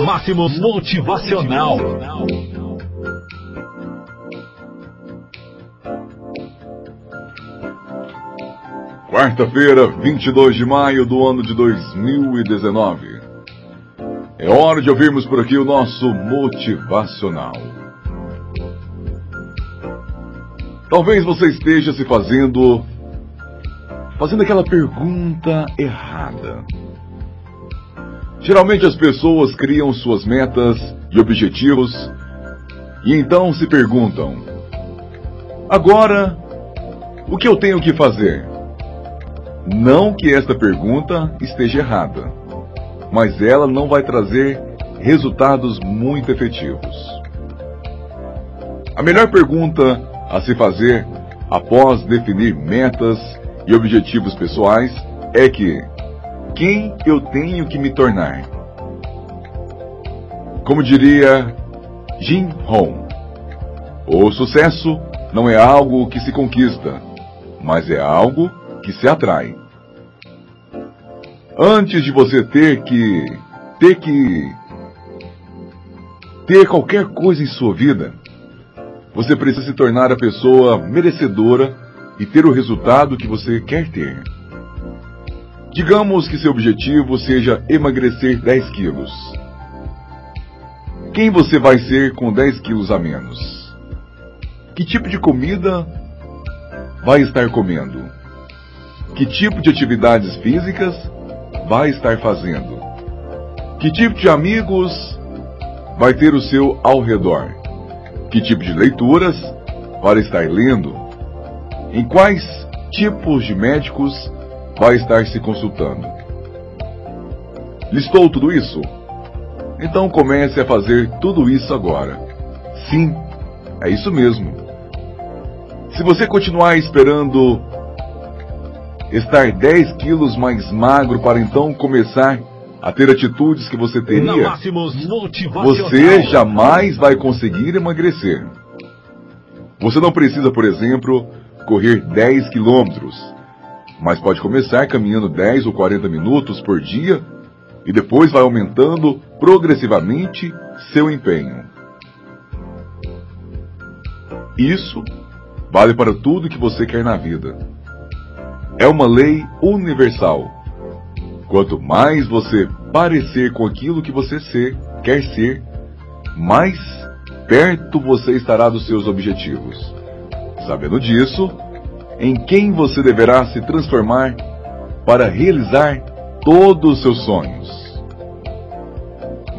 na Máximos Motivacional. Quarta-feira, 22 de maio do ano de 2019. É hora de ouvirmos por aqui o nosso motivacional. Talvez você esteja se fazendo fazendo aquela pergunta errada. Geralmente as pessoas criam suas metas e objetivos e então se perguntam: agora, o que eu tenho que fazer? Não que esta pergunta esteja errada, mas ela não vai trazer resultados muito efetivos. A melhor pergunta a se fazer após definir metas e objetivos pessoais é que quem eu tenho que me tornar? Como diria Jim Rohn, o sucesso não é algo que se conquista, mas é algo que se atrai. Antes de você ter que ter que ter qualquer coisa em sua vida, você precisa se tornar a pessoa merecedora e ter o resultado que você quer ter. Digamos que seu objetivo seja emagrecer 10 quilos. Quem você vai ser com 10 quilos a menos? Que tipo de comida vai estar comendo? Que tipo de atividades físicas vai estar fazendo? Que tipo de amigos vai ter o seu ao redor? Que tipo de leituras vai estar lendo? Em quais tipos de médicos vai estar se consultando? Listou tudo isso? Então comece a fazer tudo isso agora. Sim, é isso mesmo. Se você continuar esperando estar 10 quilos mais magro para então começar a ter atitudes que você teria, você jamais vai conseguir emagrecer. Você não precisa, por exemplo, correr 10 quilômetros, mas pode começar caminhando 10 ou 40 minutos por dia e depois vai aumentando progressivamente seu empenho. Isso vale para tudo que você quer na vida. É uma lei universal. Quanto mais você parecer com aquilo que você ser, quer ser, mais perto você estará dos seus objetivos. Sabendo disso, em quem você deverá se transformar para realizar todos os seus sonhos.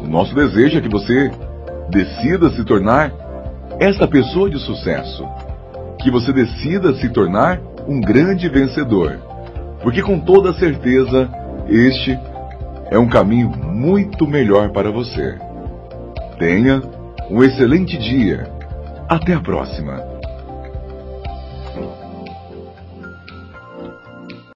O nosso desejo é que você decida se tornar essa pessoa de sucesso, que você decida se tornar um grande vencedor, porque com toda certeza este é um caminho muito melhor para você. Tenha um excelente dia. Até a próxima.